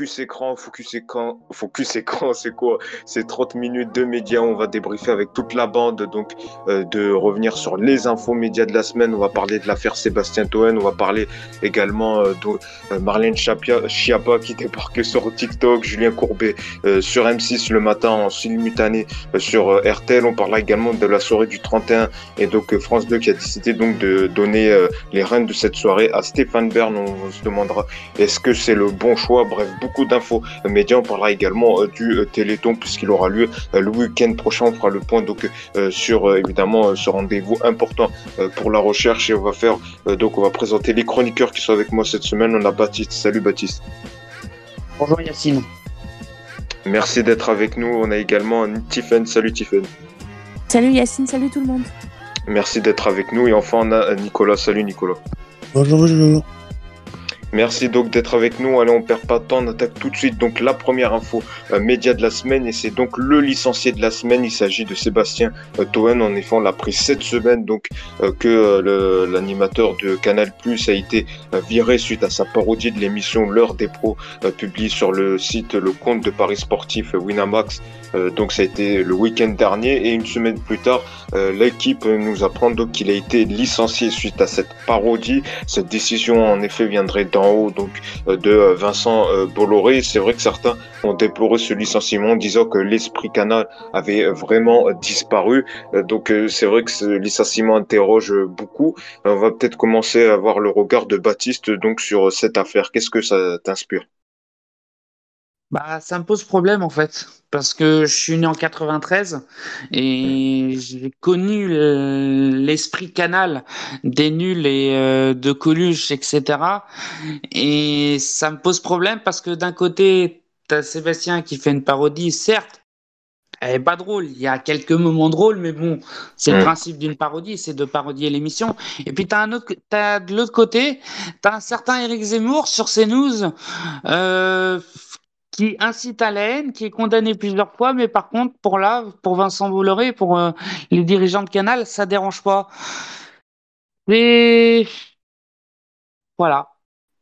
Focus Écran. Focus Écran, Focus Écran, c'est quoi? C'est 30 minutes de médias. On va débriefer avec toute la bande, donc euh, de revenir sur les infos médias de la semaine. On va parler de l'affaire Sébastien Toen. On va parler également euh, de euh, Marlène Schiappa qui débarque sur TikTok, Julien Courbet sur M6 le matin en simultané sur RTL. On parlera également de la soirée du 31 et donc France 2 qui a décidé donc de donner les rênes de cette soirée à Stéphane Bern. On se demandera est-ce que c'est le bon choix? Bref, beaucoup d'infos médias. On parlera également euh, du euh, Téléthon puisqu'il aura lieu euh, le week-end prochain. On fera le point donc sur évidemment ce rendez-vous important pour la recherche et on va faire donc on va présenter les chroniqueurs qui sont avec moi cette semaine. On a Baptiste. Salut Baptiste. Bonjour Yacine. Merci d'être avec nous. On a également Tiffen. Salut Tiffen. Salut Yacine, salut tout le monde. Merci d'être avec nous. Et enfin, on a Nicolas. Salut Nicolas. Bonjour, bonjour. Merci donc d'être avec nous. Allez, on perd pas de temps, on attaque tout de suite. Donc la première info euh, média de la semaine et c'est donc le licencié de la semaine. Il s'agit de Sébastien euh, Toen. En effet, on l'a pris cette semaine donc euh, que l'animateur de Canal+ a été viré suite à sa parodie de l'émission L'heure des pros publiée sur le site le compte de paris sportif Winamax. Donc ça a été le week-end dernier et une semaine plus tard, l'équipe nous apprend donc qu'il a été licencié suite à cette parodie. Cette décision en effet viendrait dans haut donc euh, de euh, Vincent euh, Bolloré. C'est vrai que certains ont déploré ce licenciement, disant que l'esprit canal avait vraiment disparu. Donc c'est vrai que ce licenciement interroge beaucoup. On va peut-être commencer à voir le regard de Baptiste donc sur cette affaire. Qu'est-ce que ça t'inspire? Bah, ça me pose problème en fait, parce que je suis né en 93 et j'ai connu l'esprit canal des nuls et euh, de Coluche, etc. Et ça me pose problème parce que d'un côté, t'as Sébastien qui fait une parodie, certes, elle est pas drôle. Il y a quelques moments drôles, mais bon, c'est le mm. principe d'une parodie, c'est de parodier l'émission. Et puis t'as un autre, t'as de l'autre côté, t'as un certain Eric Zemmour sur CNews, euh, qui incite à la haine, qui est condamné plusieurs fois, mais par contre, pour là, pour Vincent Bolloré, pour euh, les dirigeants de Canal, ça dérange pas. Mais voilà.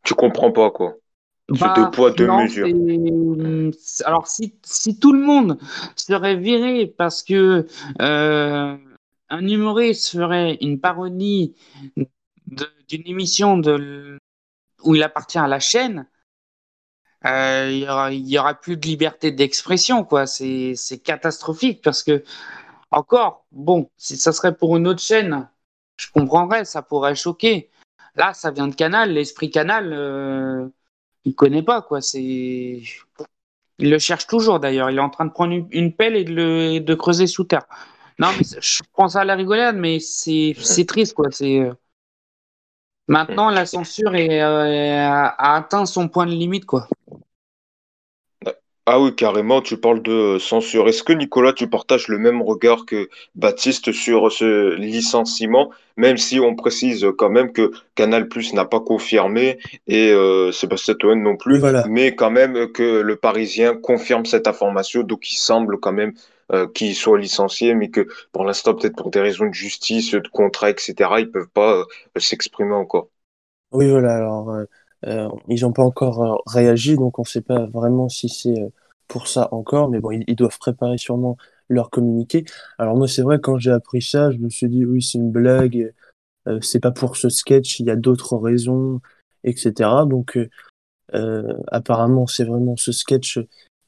Tu comprends pas quoi. Bah, deux poids, deux mesures. Alors, si, si, tout le monde serait viré parce que euh, un humoriste ferait une parodie d'une émission de, où il appartient à la chaîne, il y aura, y aura plus de liberté d'expression, quoi. C'est, catastrophique parce que, encore, bon, si ça serait pour une autre chaîne, je comprendrais, ça pourrait choquer. Là, ça vient de Canal, l'esprit Canal, euh, il connaît pas, quoi. C'est, il le cherche toujours d'ailleurs. Il est en train de prendre une, pelle et de, le, de creuser sous terre. Non, mais je pense à la rigolade, mais c'est, c'est triste, quoi. C'est euh, maintenant la censure est, euh, a atteint son point de limite, quoi. Ah oui, carrément, tu parles de censure. Est-ce que Nicolas, tu partages le même regard que Baptiste sur ce licenciement, même si on précise quand même que Canal Plus n'a pas confirmé et euh, Sébastien Toen non plus, mais quand même que le Parisien confirme cette information, donc il semble quand même euh, qu'il soit licencié, mais que pour l'instant, peut-être pour des raisons de justice, de contrat, etc., ils peuvent pas euh, s'exprimer encore. Oui, voilà, alors euh, ils n'ont pas encore euh, réagi, donc on ne sait pas vraiment si c'est euh, pour ça encore, mais bon, ils, doivent préparer sûrement leur communiqué. Alors moi, c'est vrai, quand j'ai appris ça, je me suis dit, oui, c'est une blague, c'est pas pour ce sketch, il y a d'autres raisons, etc. Donc, apparemment, c'est vraiment ce sketch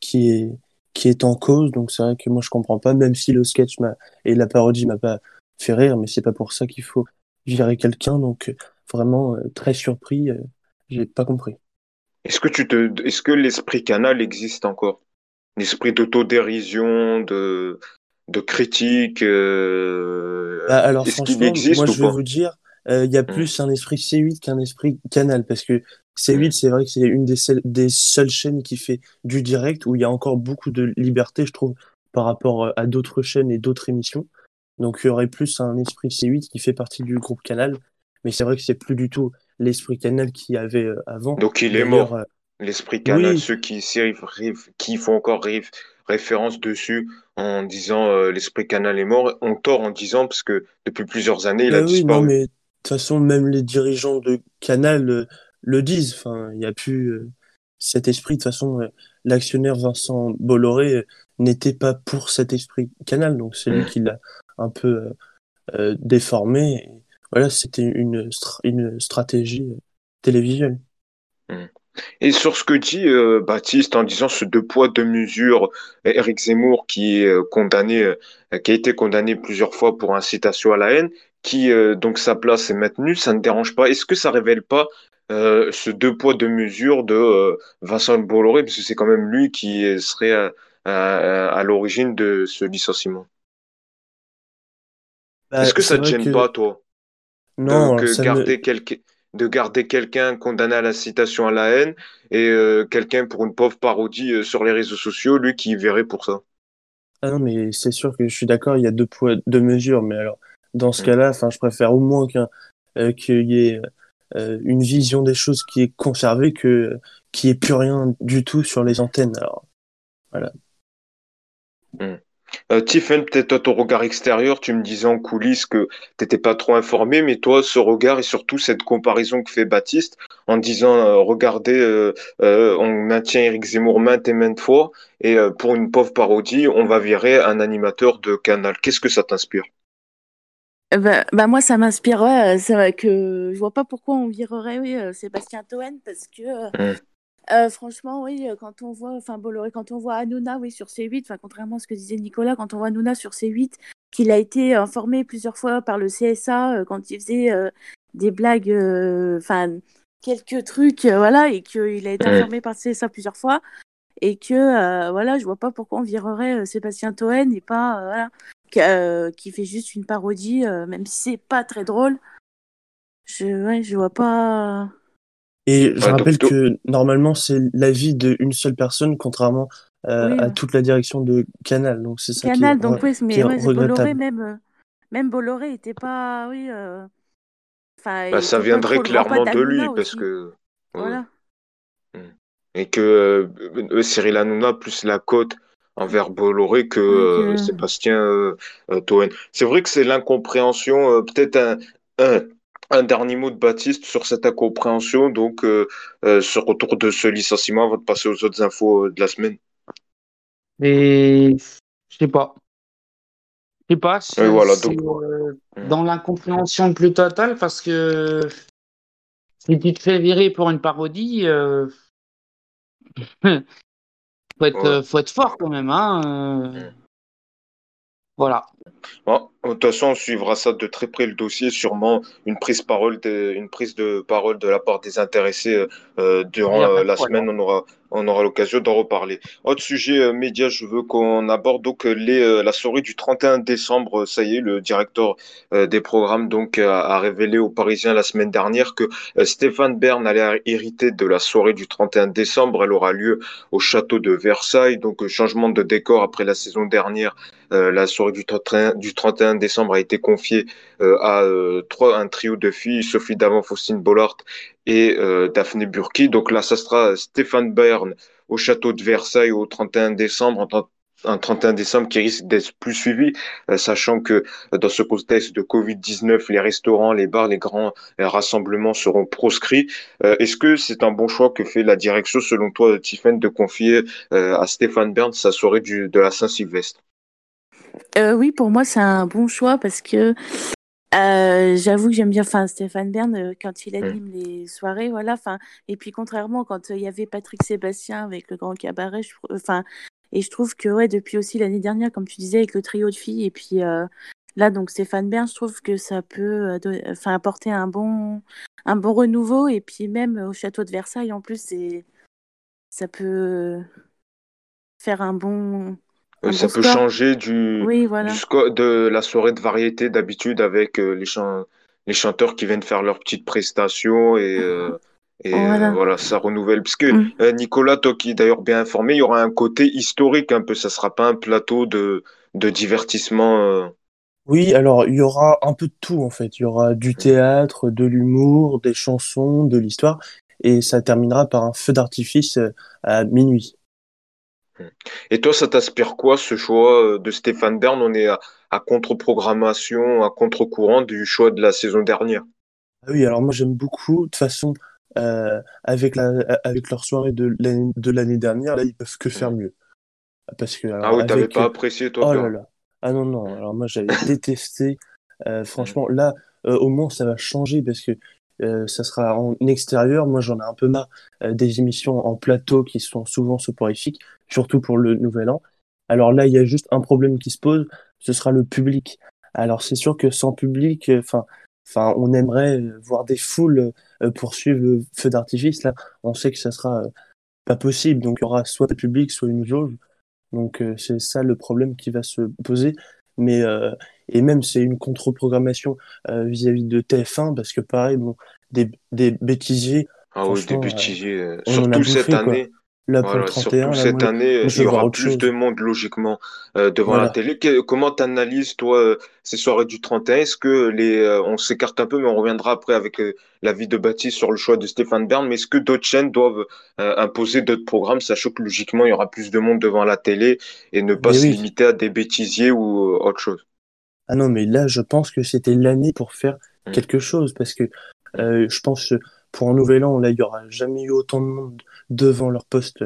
qui est, qui est en cause, donc c'est vrai que moi, je comprends pas, même si le sketch et la parodie m'a pas fait rire, mais c'est pas pour ça qu'il faut virer quelqu'un, donc vraiment très surpris j'ai pas compris. Est-ce que tu te, est-ce que l'esprit canal existe encore? L'esprit d'autodérision, de, de critique, euh, bah, alors franchement, moi je vais vous dire, euh, il y a hmm. plus un esprit C8 qu'un esprit canal parce que C8 hmm. c'est vrai que c'est une des, des seules chaînes qui fait du direct où il y a encore beaucoup de liberté, je trouve, par rapport euh, à d'autres chaînes et d'autres émissions. Donc il y aurait plus un esprit C8 qui fait partie du groupe Canal, mais c'est vrai que c'est plus du tout l'esprit canal qu'il y avait euh, avant. Donc il est mort. Euh, l'esprit canal, ceux qui, qui font encore référence dessus en disant euh, l'esprit canal est mort, ont tort en disant parce que depuis plusieurs années il a bah oui, disparu. Non, mais de toute façon, même les dirigeants de canal le disent. Enfin, il n'y a plus. cet esprit. De toute façon, l'actionnaire Vincent Bolloré n'était pas pour cet esprit Canal, donc c'est lui qui l'a un peu déformé. voilà, c'était une, une stratégie télévisuelle. Et sur ce que dit euh, Baptiste en disant ce deux poids deux mesures, Eric Zemmour qui est euh, condamné, euh, qui a été condamné plusieurs fois pour incitation à la haine, qui donc sa place est maintenue, ça ne dérange pas. Est-ce que ça révèle pas ce deux poids deux mesures de Vincent Bolloré, parce que c'est quand même lui qui serait à, l'origine de ce licenciement. Bah, Est-ce que ça te gêne pas, toi? Non, que garder quelqu'un de garder quelqu'un condamné à la citation à la haine et euh, quelqu'un pour une pauvre parodie euh, sur les réseaux sociaux, lui qui verrait pour ça? Ah non, mais c'est sûr que je suis d'accord, il y a deux poids, deux mesures, mais alors dans ce mm. cas-là, enfin, je préfère au moins euh, qu'il y ait une vision des choses qui est conservée que n'y ait plus rien du tout sur les antennes. Alors voilà. Mm. Euh, Tiffen, peut-être ton regard extérieur, tu me disais en coulisses que tu n'étais pas trop informé, mais toi, ce regard et surtout cette comparaison que fait Baptiste en disant, euh, regardez, euh, on maintient Eric Zemmour maintes et maintes fois, et pour une pauvre parodie, on va virer un animateur de canal. Qu'est-ce que ça t'inspire? Bah, bah, moi, ça m'inspire, ouais, que je vois pas pourquoi on virerait Sébastien Toen, parce que mmh. Euh, franchement, oui, euh, quand on voit, enfin Bolloré, quand on voit Hanouna, oui, sur C8, enfin contrairement à ce que disait Nicolas, quand on voit Hanouna sur C8, qu'il a été informé plusieurs fois par le CSA euh, quand il faisait des blagues, enfin quelques trucs, voilà, et qu'il a été informé par le CSA plusieurs fois, et que voilà, je vois pas pourquoi on virerait Sébastien Toen et pas voilà, qui fait juste une parodie, même si c'est pas très drôle. Je, ouais, je vois pas. Et je rappelle que normalement, c'est l'avis d'une seule personne, contrairement euh, à toute la direction de Canal. Donc c'est ça Canal, qui est, donc oui, mais ouais, Bolloré, même, euh, même Bolloré était pas. Oui, euh... bah, ça viendrait clairement de lui, parce que. Voilà. Hmm. Et que euh, Cyril Hanouna plus la cote envers Bolloré que Sébastien Toen. C'est vrai que c'est l'incompréhension, peut-être un, un un dernier mot de Baptiste sur cette incompréhension, donc euh, euh, ce retour de ce licenciement avant de passer aux autres infos euh, de la semaine. Et je sais pas. Je sais pas. C'est, voilà, hmm. dans l'incompréhension plus totale parce que si tu te fais virer pour une parodie, faut être, faut être fort quand même, hein. Hmm. Voilà. Bon, de toute façon, on suivra ça de très près le dossier, sûrement une prise, parole de, une prise de parole de la part des intéressés euh, durant euh, la semaine. On aura, on aura l'occasion d'en reparler. Autre sujet euh, média, je veux qu'on aborde donc les, la soirée du 31 décembre. Ça y est, le directeur des programmes donc a, révélé aux Parisiens la semaine dernière que Stéphane Bern allait hériter de la soirée du 31 décembre. Elle aura lieu au château de Versailles. Donc changement de décor après la saison dernière. la soirée du 31, du 31 décembre a été confiée à trois, un trio de filles, Sophie Davant, Faustine Bollard et euh, Daphné Burki. Donc là, ça sera Stéphane Bern au château de Versailles au 31 décembre, un 31 décembre qui risque d'être plus suivi, euh, sachant que euh, dans ce contexte de Covid-19, les restaurants, les bars, les grands rassemblements seront proscrits. Est-ce que c'est un bon choix que fait la direction, selon toi, Tiffen, de confier à Stéphane Bern sa soirée de la Saint-Sylvestre? Oui, pour moi, c'est un bon choix parce que euh, j'avoue que j'aime bien enfin Stéphane Bern, euh, quand il mmh. anime les soirées, voilà, enfin et puis contrairement quand, euh, il y avait Patrick Sébastien avec le Grand Cabaret, enfin et je trouve que, ouais, depuis aussi l'année dernière, comme tu disais, avec le trio de filles et puis, là donc Stéphane Bern, je trouve que ça peut, enfin apporter un bon un bon renouveau et puis même au château de Versailles en plus, c'est ça peut faire un bon ça peut changer du, de la soirée de variété d'habitude avec euh, les, les chanteurs qui viennent faire leurs petites prestations et, euh, et euh, voilà. ça renouvelle. Parce que mm. Nicolas, toi qui d'ailleurs bien informé, il y aura un côté historique un peu. Ça sera pas un plateau de, de divertissement. Oui, alors il y aura un peu de tout en fait. Il y aura du théâtre, de l'humour, des chansons, de l'histoire, et ça terminera par un feu d'artifice à minuit. Et toi, ça t'inspire quoi ce choix euh, de Stéphane Bern? On est à, contre-programmation, à contre-courant du choix de la saison dernière. Ah oui, alors moi j'aime beaucoup. De toute façon, avec, la, avec leur soirée de l'année dernière, là, ils peuvent que faire mieux. Parce que, ah oui, t'avais pas apprécié toi Oh là là. Ah non, non, alors moi j'avais détesté. franchement, là, au moins ça va changer parce que ça sera en extérieur. Moi j'en ai un peu marre des émissions en plateau qui sont souvent soporifiques, surtout pour le nouvel an. Alors là, il y a juste un problème qui se pose, ce sera le public. Alors c'est sûr que sans public, enfin, enfin, on aimerait voir des foules euh, poursuivre le feu d'artifice. Là, on sait que ça sera euh, pas possible. Donc il y aura soit le public, soit une jauge. Donc euh, c'est ça le problème qui va se poser. Mais et même c'est une contre-programmation vis-à-vis de TF1 parce que pareil, bon, des, des bêtisiers. Ah oui, des bêtisiers. Surtout cette année surtout cette année, il y aura plus de monde logiquement euh, devant la télé. comment tu analyses toi euh, ces soirées du 31 Est-ce que les, euh, on s'écarte un peu, mais on reviendra après avec l'avis de Baptiste sur le choix de Stéphane Bern. Mais est-ce que d'autres chaînes doivent imposer d'autres programmes, sachant que logiquement il y aura plus de monde devant la télé et ne pas se limiter à des bêtisiers ou autre chose? Ah non, mais là je pense que c'était l'année pour faire mmh. quelque chose parce que je pense pour un nouvel an, là, il n'y aura jamais eu autant de monde devant leur poste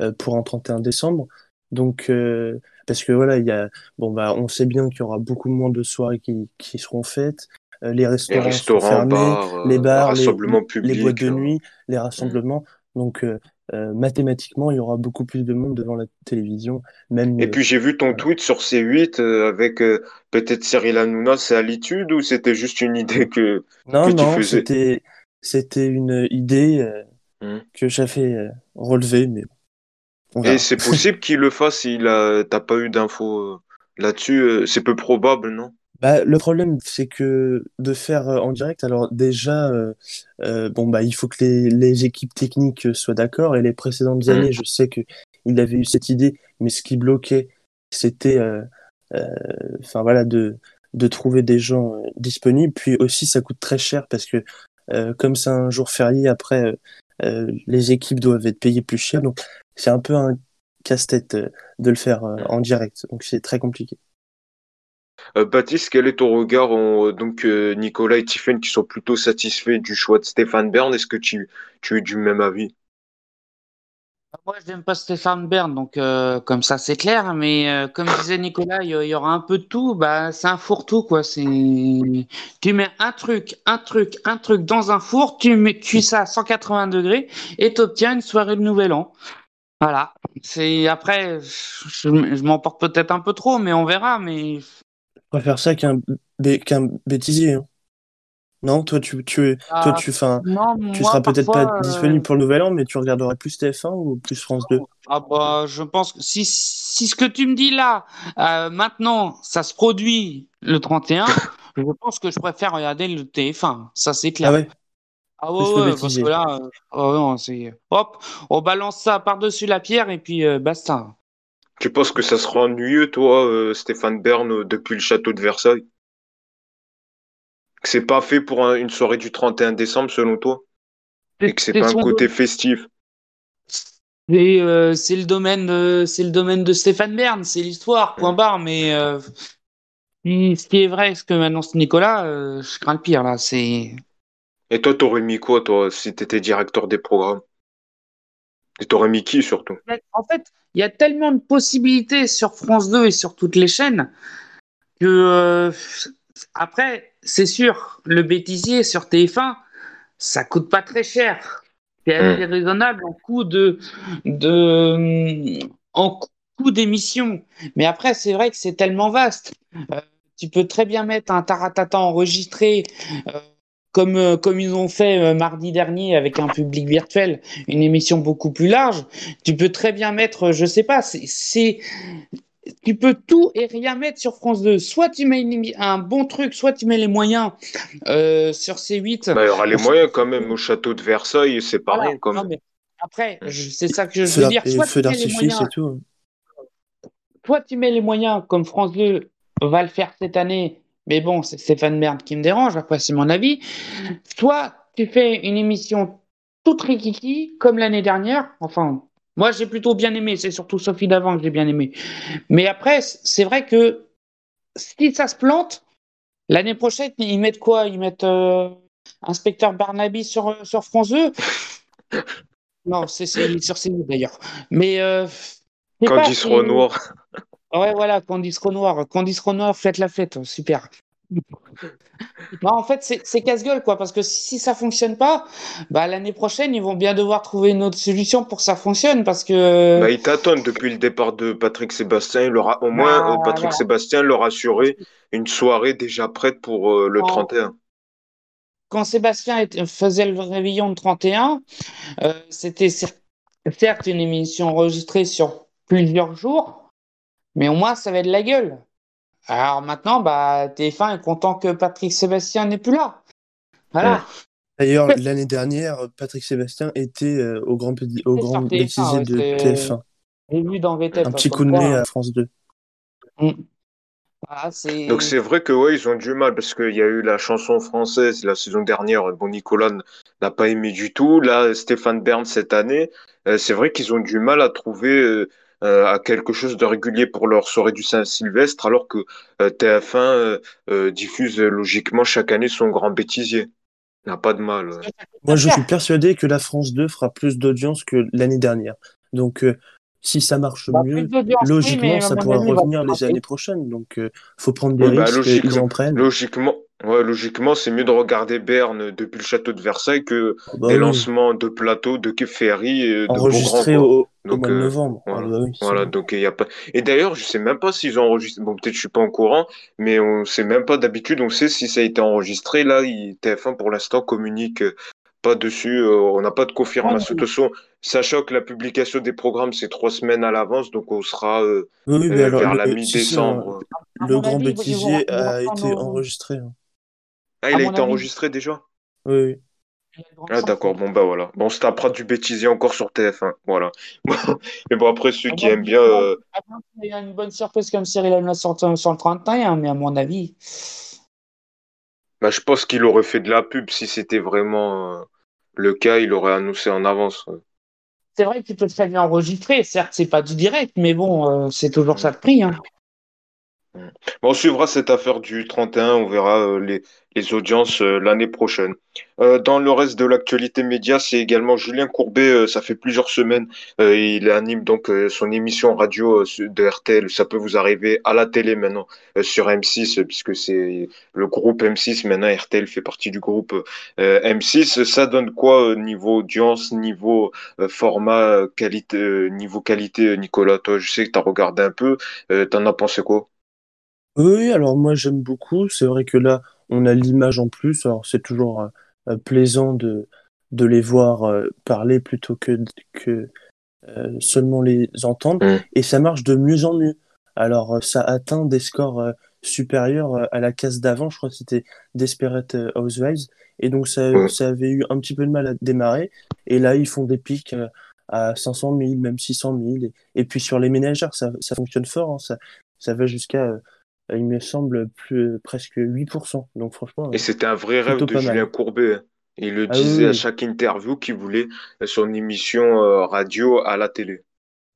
euh, pour un 31 décembre. Donc, euh, parce que voilà, il y a, bon, bah, on sait bien qu'il y aura beaucoup moins de soirées qui, qui seront faites. Euh, les restaurants, les sont fermés, les bars, les, les, boîtes de nuit, les rassemblements. Donc, mathématiquement, il y aura beaucoup plus de monde devant la télévision. Même, et puis j'ai vu ton tweet sur C8 avec peut-être Cyril Hanouna, c'est à l'étude ou c'était juste une idée que, non, que tu non, c'était c'était une idée euh, hmm. que j'avais euh, relevée, mais Et c'est possible qu'il le fasse s'il a, t'as pas eu d'infos euh, là-dessus. C'est peu probable, non? Bah, le problème, c'est que de faire en direct, alors déjà, bon bah il faut que les, les équipes techniques soient d'accord. Et les précédentes hmm. années, je sais que il avait eu cette idée, mais ce qui bloquait, c'était, enfin voilà, de de trouver des gens disponibles. Puis aussi, ça coûte très cher parce que comme c'est un jour férié, après, euh, euh, les équipes doivent être payées plus cher. Donc, c'est un peu un casse-tête de le faire en direct. Donc, c'est très compliqué. Baptiste, quel est ton regard Donc, Nicolas et Tiffen qui sont plutôt satisfaits du choix de Stéphane Bern, est-ce que tu, tu es du même avis? Moi, je n'aime pas Stéphane Bern, donc euh, comme ça, c'est clair. Mais euh, comme disait Nicolas, il y, aura un peu de tout. Bah, c'est un fourre-tout, quoi. Tu mets un truc, un truc, un truc dans un four, tu mets cuis ça à 180 degrés et tu obtiens une soirée de Nouvel An. Voilà. Après, je, m'emporte peut-être un peu trop, mais on verra. Mais je préfère ça qu'un qu'un bêtisier. Hein. Non, toi tu tu toi ah, tu enfin tu seras peut-être pas disponible euh, pour le nouvel an mais tu regarderas plus TF1 ou plus France 2 Ah bah je pense que si si ce que tu me dis là euh, maintenant ça se produit le 31, je pense que je préfère regarder le TF1, ça c'est clair. Ah ouais. Ah ouais, parce que là euh, oh hop, on balance ça par-dessus la pierre et puis basta. Tu penses que ça sera ennuyeux toi Stéphane Bern depuis le château de Versailles? Que c'est pas fait pour une soirée du 31 décembre selon toi? Et que c'est pas un côté festif? Euh, c'est le domaine, de, c'est le domaine de Stéphane Bern, c'est l'histoire, point barre. Mais euh, ce qui est vrai, ce que m'annonce Nicolas, euh, je crains le pire là. C'est. Et toi, t'aurais mis quoi, toi, si t'étais directeur des programmes? Et t'aurais mis qui surtout? En fait, il y a tellement de possibilités sur France 2 et sur toutes les chaînes que après, c'est sûr, le bêtisier sur TF1, ça coûte pas très cher. C'est assez hmm. raisonnable en coût de, de en coût d'émission. Mais après, c'est vrai que c'est tellement vaste. Euh, tu peux très bien mettre un taratata enregistré. Euh, comme, euh, comme ils ont fait mardi dernier avec un public virtuel, une émission beaucoup plus large, tu peux très bien mettre, je sais pas, c'est tu peux tout et rien mettre sur France 2. Soit tu mets un bon truc, soit tu mets les moyens euh, sur C8. Bah, il y aura les moyens quand même au château de Versailles, c'est pareil. après, c'est ça que je veux dire. Soit mets les moyens, tout. soit tu mets les moyens comme France 2 va le faire cette année, mais bon, c'est Stéphane Merde qui me dérange, après c'est mon avis. Soit tu fais une émission toute rikiki comme l'année dernière, enfin moi, j'ai plutôt bien aimé. C'est surtout Sophie d'avant que j'ai bien aimé. Mais après, c'est vrai que si ça se plante, l'année prochaine, ils mettent quoi? Ils mettent, euh, Inspecteur Barnaby sur, sur France 2. non, c'est sur CNews d'ailleurs. Mais. Euh, Candice Renoir. Ouais, voilà, Candice Renoir. Candice Renoir, faites la fête, super. Non, en fait, c'est casse-gueule, quoi, parce que si ça fonctionne pas, bah, l'année prochaine, ils vont bien devoir trouver une autre solution pour que ça fonctionne, parce que. Bah, ils tâtonnent depuis le départ de Patrick Sébastien. Il au moins, bah, euh, Patrick Sébastien leur a assuré une soirée déjà prête pour euh, le 31. Quand Sébastien faisait le réveillon de 31, euh, c'était certes une émission enregistrée sur plusieurs jours, mais au moins, ça avait de la gueule. Alors maintenant, bah, TF1 est content que Patrick Sébastien n'est plus là. Voilà. D'ailleurs, l'année dernière, Patrick Sébastien était euh, au grand, au grand bêtisier de TF1. Vu dans VTF, Un petit coup de nez à France 2. Mm. Donc c'est vrai que ouais, ils ont du mal parce qu'il y a eu la chanson française la saison dernière. Bon, Nicolas n'a pas aimé du tout. Là, Stéphane Bern cette année, euh, c'est vrai qu'ils ont du mal à trouver euh, euh, à quelque chose de régulier pour leur soirée du Saint-Sylvestre, alors que euh, TF1 euh, diffuse logiquement chaque année son grand bêtisier. N'a pas de mal. Moi, je suis persuadé que la France 2 fera plus d'audience que l'année dernière. Donc, si ça marche bah, mieux, logiquement, ça pourra revenir les années prochaines. Donc, il faut prendre des bah, risques, ils en prennent. Logiquement, Ouais, logiquement, c'est mieux de regarder Berne depuis le château de Versailles que ah bah les lancements de plateaux de Ferry et de Enregistré au, donc, mois de euh, novembre. Voilà, ah bah voilà donc il y a pas. Et d'ailleurs, je sais même pas s'ils ont enregistré. Bon, peut-être je suis pas au courant, mais on sait même pas d'habitude. On sait si ça a été enregistré. Là, TF1 pour l'instant communique pas dessus. Euh, on n'a pas de confirmation. De toute façon, sachant que la publication des programmes c'est trois semaines à l'avance, donc on sera euh, vers la mi-décembre. le grand bêtisier a été enregistré. Hein. Ah, il a été enregistré déjà Oui. Ah d'accord, bon bah voilà. Bon, on se tapera du bêtisier encore sur TF1, voilà. mais bon, après, ceux qui aiment bien... Euh, il y a une bonne surprise comme Cyril l'a sorti sur le 31, mais à mon avis... Bah, je pense qu'il aurait fait de la pub si c'était vraiment euh, le cas, il aurait annoncé en avance. C'est vrai qu'il peut très bien enregistrer, certes, c'est pas du direct, mais bon, euh, c'est toujours ça de prix. Hein. Bon, on suivra cette affaire du 31, on verra les, les audiences euh, l'année prochaine. Euh, dans le reste de l'actualité média, c'est également Julien Courbet. Euh, ça fait plusieurs semaines, il anime donc son émission radio de RTL. Ça peut vous arriver à la télé maintenant sur M6, puisque c'est le groupe M6 maintenant. RTL fait partie du groupe M6. Ça donne quoi niveau audience, niveau format, qualité, niveau qualité, Nicolas? Toi, je sais que tu as regardé un peu. T'en as pensé quoi? Oui, alors moi j'aime beaucoup. C'est vrai que là on a l'image en plus. Alors c'est toujours euh, euh, plaisant de, de les voir euh, parler plutôt que, que seulement les entendre. Mm. Et ça marche de mieux en mieux. Alors ça atteint des scores supérieurs à la case d'avant. Je crois que c'était Desperate Housewives. Et donc ça, mm. ça avait eu un petit peu de mal à démarrer. Et là, ils font des pics à 500 000, même 600 000. Et, puis sur les ménagères, ça, ça fonctionne fort. Hein. Ça, ça va jusqu'à il me semble, plus, presque 8%. Donc franchement. Et c'était un vrai rêve de Julien Courbet. Hein. Il le ah disait à chaque interview qu'il voulait son émission euh, radio à la télé.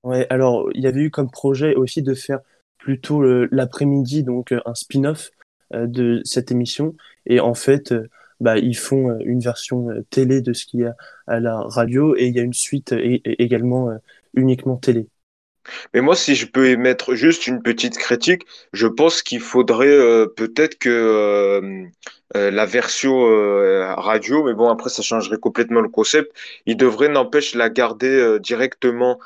Ouais, alors il y avait eu comme projet aussi de faire plutôt l'après-midi, donc euh, un spin-off euh, de cette émission. Et en fait, bah, ils font une version télé de ce qu'il y a à la radio et il y a une suite également uniquement télé. Mais moi, si je peux émettre juste une petite critique, je pense qu'il faudrait euh, peut-être que euh, euh, la version euh, radio, mais bon, après, ça changerait complètement le concept. Il devrait, n'empêche, la garder euh, directement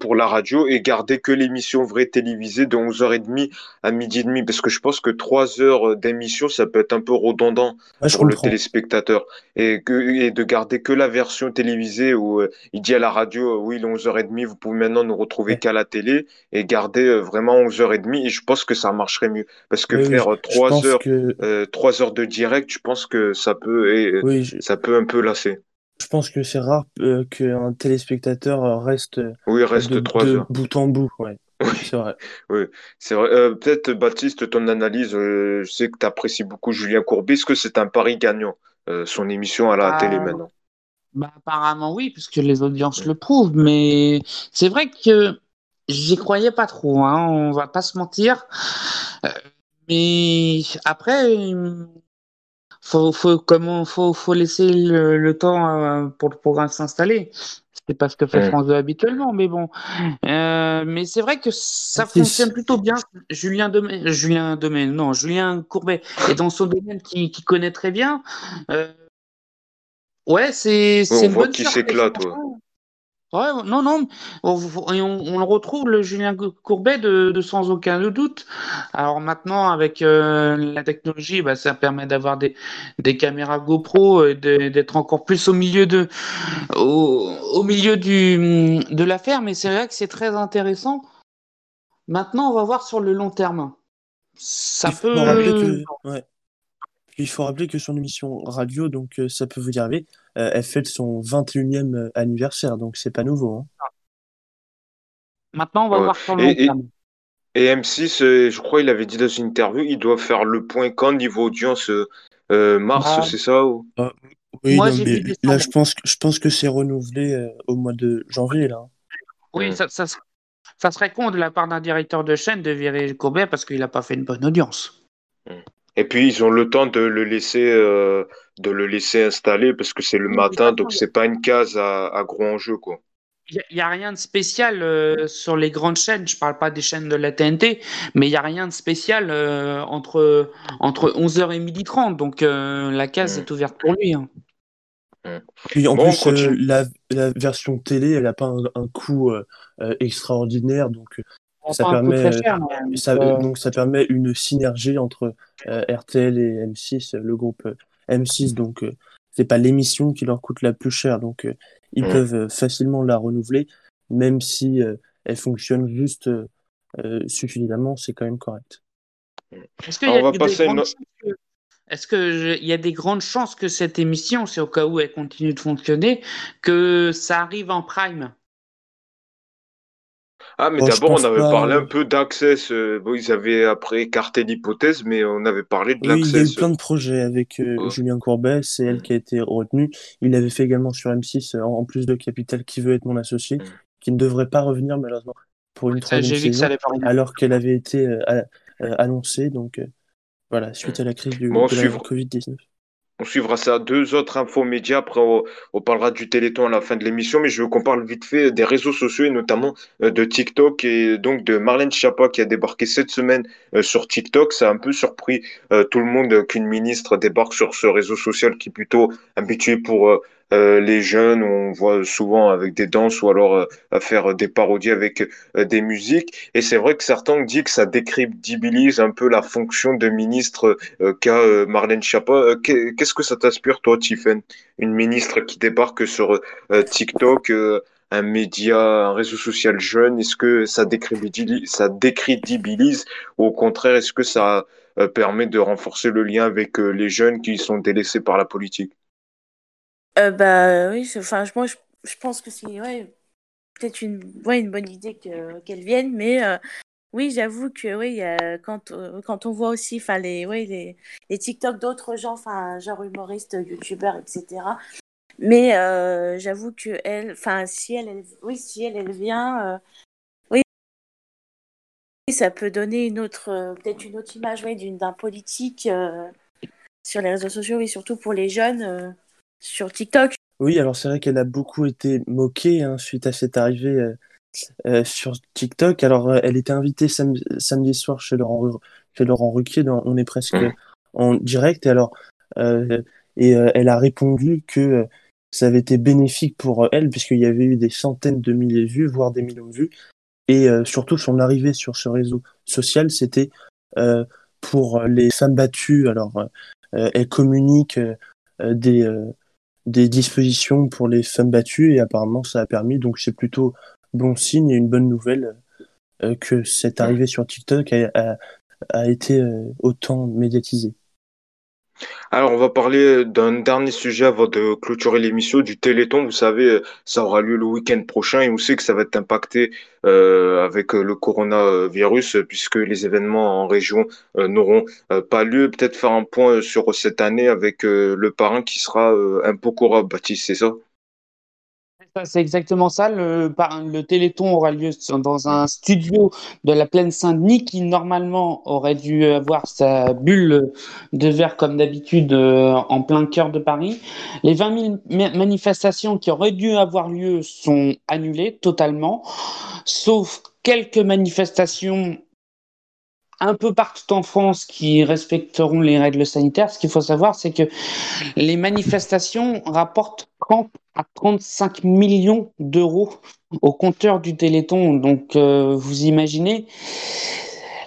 pour la radio et garder que l'émission vraie télévisée de 11h30 à midi et demi, parce que je pense que 3 heures d'émission, ça peut être un peu redondant pour le téléspectateur. Et, que, et de garder que la version télévisée où il dit à la radio, oui, il est 11h30, vous pouvez maintenant nous retrouver qu'à la télé, et garder vraiment 11h30, et je pense que ça marcherait mieux. Parce que faire 3 heures, que... 3 heures de direct, je pense que ça peut, et, ça peut un peu lasser. Je pense que c'est rare euh, qu'un téléspectateur reste, oui, reste de, heures. bout en bout. Ouais. C'est vrai. oui, c'est vrai. Euh, peut-être, Baptiste, ton analyse, euh, je sais que tu apprécies beaucoup Julien Courbet. Est-ce que c'est un pari gagnant, son émission à la télé maintenant bah, Apparemment, oui, puisque les audiences le prouvent. Mais c'est vrai que j'y croyais pas trop. Hein, on va pas se mentir. Mais après, faut, faut, comment, faut, faut laisser le, temps pour le programme s'installer. C'est pas ce que fait France 2 habituellement, mais bon. mais c'est vrai que ça fonctionne plutôt bien. Julien Domaine, Julien Domaine, non, Julien Courbet est dans son domaine qui, qui connaît très bien. ouais, c'est une bonne qui s'éclate. Ouais, non, non, on, on, le retrouve, le Julien Courbet, de, sans aucun doute. Alors maintenant, avec euh, la technologie, bah, ça permet d'avoir des, des caméras GoPro et d'être encore plus au milieu de, au, milieu du, de l'affaire, mais c'est vrai que c'est très intéressant. Maintenant, on va voir sur le long terme. Ça peut. Il faut rappeler que son émission radio, donc euh, ça peut vous dire, euh, elle fête son 21e euh, anniversaire, donc c'est pas nouveau. Hein. Maintenant, on va voir sur le et, et, M6, je crois, il avait dit dans une interview, il doit faire le point quand niveau audience mars, ah. c'est ça ah, Oui, Moi, mais là, je pense, je pense que c'est renouvelé au mois de janvier, là. Oui, ça, ça, ça, serait con de la part d'un directeur de chaîne de virer Courbet parce qu'il n'a pas fait une bonne audience. Hmm. Et puis ils ont le temps de le laisser, euh, de le laisser installer parce que c'est le matin, donc c'est pas une case à, à gros enjeu quoi. Il n'y a, rien de spécial euh, sur les grandes chaînes. Je parle pas des chaînes de la TNT, mais il n'y a rien de spécial euh, entre, entre 11h et 12h30. Donc la case mm. est ouverte pour lui. Hein. Puis en plus, la, la, version télé, elle n'a pas un, un coût extraordinaire. Donc ça permet, ça, donc ça permet une synergie entre euh, RTL et M6, le groupe euh, M6. Donc, euh, c'est pas l'émission qui leur coûte la plus cher. Donc, ils peuvent facilement la renouveler, même si elle fonctionne juste suffisamment, c'est quand même correct. Est-ce qu'il y, a qu'il y a des grandes chances que cette émission, c'est au cas où elle continue de fonctionner, que ça arrive en prime? Ah, mais d'abord, on avait parlé un peu d'Access. Euh, bon, ils avaient après écarté l'hypothèse, mais on avait parlé de l'Access. il y a eu plein de projets avec euh, Julien Courbet, c'est elle qui a été retenue. Il l'avait fait également sur M6, euh, en plus de Capital, qui veut être mon associé, mm. qui ne devrait pas revenir malheureusement pour une troisième saison, alors qu'elle avait été annoncée. Donc voilà, suite mm. à la crise du, de la Covid-19. On suivra ça. Deux autres infos médias. Après, on, parlera du Téléthon à la fin de l'émission. Mais je veux qu'on parle vite fait des réseaux sociaux et notamment euh, de TikTok et donc de Marlène Schiappa qui a débarqué cette semaine euh, sur TikTok. Ça a un peu surpris euh, tout le monde qu'une ministre débarque sur ce réseau social qui est plutôt habitué pour euh, les jeunes, on voit souvent avec des danses ou alors euh, faire des parodies avec euh, des musiques. Et c'est vrai que certains dit que ça décrédibilise un peu la fonction de ministre qu'a Marlène Schiappa. Qu'est-ce que ça t'inspire, toi, Tiffen Une ministre qui débarque sur TikTok un média, un réseau social jeune, est-ce que ça décrédibilise, ça décrédibilise? Ou au contraire, est-ce que ça permet de renforcer le lien avec les jeunes qui sont délaissés par la politique? Euh, bah oui, enfin, moi je, je pense que c'est ouais, peut-être une, ouais, une bonne idée que, qu'elle vienne, mais euh, oui, j'avoue que oui, quand, euh, quand on voit aussi enfin, les, ouais, les, les TikTok d'autres gens, enfin, genre humoristes, youtubeurs, etc. Mais j'avoue que elle, enfin, si elle, oui, si elle, elle vient, oui, ça peut donner une autre, peut-être une autre image, oui, d'une, d'un politique sur les réseaux sociaux, et surtout pour les jeunes sur TikTok. Oui, alors c'est vrai qu'elle a beaucoup été moquée hein, suite à cette arrivée euh, euh, sur TikTok. Alors, euh, elle était invitée samedi soir chez Laurent, chez Laurent Ruquier, on est presque mmh. en direct. Et alors, et elle a répondu que ça avait été bénéfique pour elle, puisqu'il y avait eu des centaines de milliers de vues, voire des millions de vues. Et surtout, son arrivée sur ce réseau social, c'était pour les femmes battues. Alors, elle communique des des dispositions pour les femmes battues et apparemment ça a permis, donc c'est plutôt bon signe et une bonne nouvelle euh, que cette arrivée sur TikTok a, a, été euh, autant médiatisée. Alors, on va parler d'un dernier sujet avant de clôturer l'émission, du Téléthon. Vous savez, ça aura lieu le week-end prochain et on sait que ça va être impacté euh, avec le coronavirus puisque les événements en région euh, n'auront euh, pas lieu. Peut-être faire un point sur cette année avec le parrain qui sera un peu Baptiste, c'est ça? C'est exactement ça. Le, le Téléthon aura lieu dans un studio de la plaine Saint-Denis qui normalement aurait dû avoir sa bulle de verre comme d'habitude euh, en plein cœur de Paris. Les 20 000 manifestations qui auraient dû avoir lieu sont annulées totalement, sauf quelques manifestations un peu partout en France qui respecteront les règles sanitaires. Ce qu'il faut savoir, c'est que les manifestations rapportent 30 à 35 millions d'euros au compteur du Téléthon. Donc, euh, vous imaginez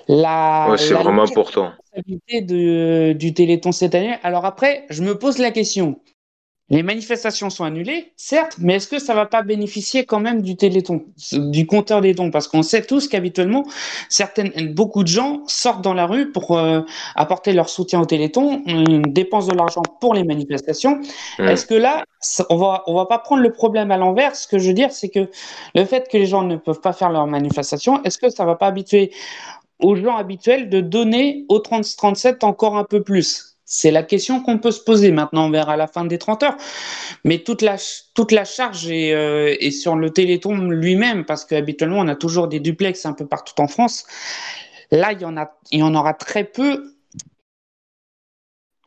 la, ouais, c'est vraiment important. De, du Téléthon cette année. Alors après, je me pose la question. Les manifestations sont annulées, certes, mais est-ce que ça va pas bénéficier quand même du téléthon, du compteur des dons? Parce qu'on sait tous qu'habituellement, certaines, beaucoup de gens sortent dans la rue pour euh, apporter leur soutien au téléthon, on dépense de l'argent pour les manifestations. Est-ce que là, on va, on va pas prendre le problème à l'envers? Ce que je veux dire, c'est que le fait que les gens ne peuvent pas faire leur manifestation, est-ce que ça va pas habituer aux gens habituels de donner au 30-37 encore un peu plus? C'est la question qu'on peut se poser. Maintenant, verra la fin des 30 heures. Mais toute la, toute la charge est, euh, est sur le Téléthon lui-même, parce qu'habituellement, on a toujours des duplex un peu partout en France. Là, il y en, a, il y en aura très peu.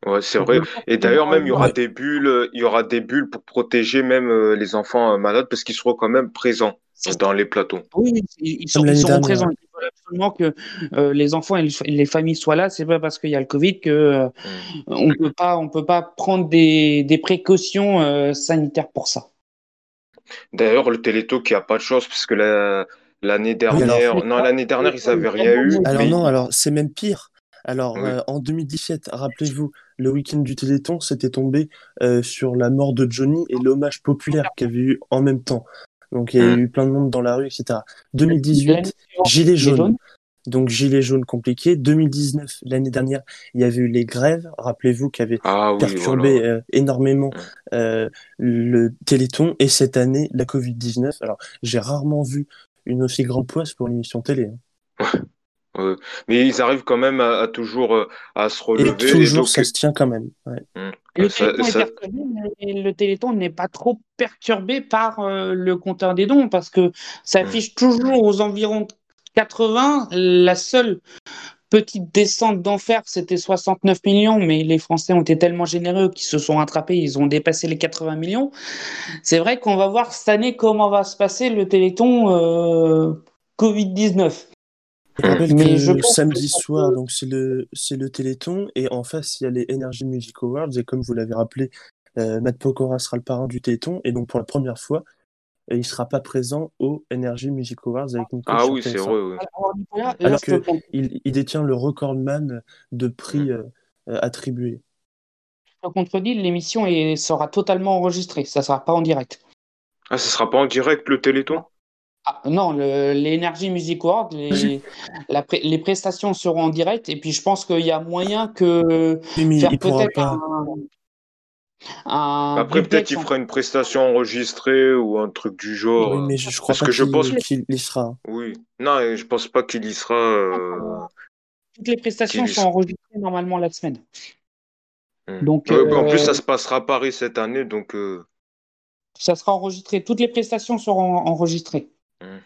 Ouais, c'est vrai. Et d'ailleurs, même, il y aura des bulles, il y aura des bulles pour protéger même euh, les enfants euh, malades, parce qu'ils seront quand même présents dans les plateaux. Oui, ils, seront présents absolument que euh, les enfants et les familles soient là. C'est pas parce qu'il y a le Covid que euh, mm. on peut pas, on peut pas prendre des, des précautions euh, sanitaires pour ça. D'ailleurs, le Téléthon qui a pas de chance parce que l'année dernière, non l'année dernière ils n'avaient rien eu. Alors non, alors c'est même pire. Alors en 2017, rappelez-vous, le week-end du Téléthon, c'était tombé sur la mort de Johnny et l'hommage populaire qu'il y avait eu en même temps. Donc il y a mm. eu plein de monde dans la rue, etc. 2018, Gilets jaunes. Donc Gilets jaunes compliqué. 2019, l'année dernière, il y avait eu les grèves, rappelez-vous, qui avaient ah perturbé euh, énormément mm. euh, le Téléthon. Et cette année, la Covid-19. Alors j'ai rarement vu une aussi grande poisse pour une émission télé. Hein. Mais ils arrivent quand même à, toujours euh, à se relever. Et toujours, ça se tient quand même. Mm. Le, téléthon n'est pas trop perturbé par euh, le compteur des dons parce que ça mm. affiche toujours aux environs 80. La seule petite descente d'enfer, c'était 69 millions, mais les Français ont été tellement généreux qu'ils se sont rattrapés, ils ont dépassé les 80 millions. C'est vrai qu'on va voir cette année comment va se passer le téléthon euh, Covid-19. Je rappelle que samedi soir, donc c'est le c'est le Téléthon et en face il y a les Energy Music Awards et comme vous l'avez rappelé, euh, Matt Pokora sera le parrain du Téléthon et donc pour la première fois, euh, il sera pas présent au Energy Music Awards avec Nico Ah oui, c'est vrai. Oui. Alors, qu'il il, il, détient le recordman de prix euh, attribués. Je contredis, l'émission sera totalement enregistrée, ça sera pas en direct. Ah, ça sera pas en direct le Téléthon? Ah, non, l'Energy Music Award, les, les, prestations seront en direct et puis je pense qu'il y a moyen que faire peut-être un, Après, peut-être qu'il fera une prestation enregistrée ou un truc du genre. Oui, mais je, crois pas que je pense qu'il y sera. Oui, non, je pense pas qu'il y sera. Euh, Toutes les prestations sont enregistrées normalement la semaine. Hmm. Donc, En plus, ça euh, se passera à Paris cette année, donc. Euh, ça sera enregistré. Toutes les prestations seront enregistrées. Mmh.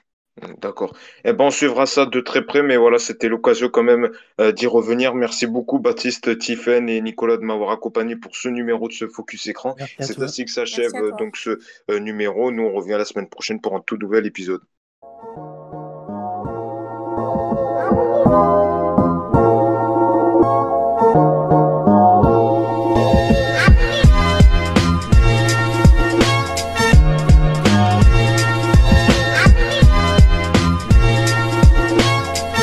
D'accord. Eh ben, on suivra ça de très près, mais voilà, c'était l'occasion quand même euh, d'y revenir. Merci beaucoup, Baptiste, Tiffen et Nicolas de m'avoir accompagné pour ce numéro de ce Focus Écran. C'est ainsi que s'achève donc ce euh, numéro. Nous, on revient la semaine prochaine pour un tout nouvel épisode.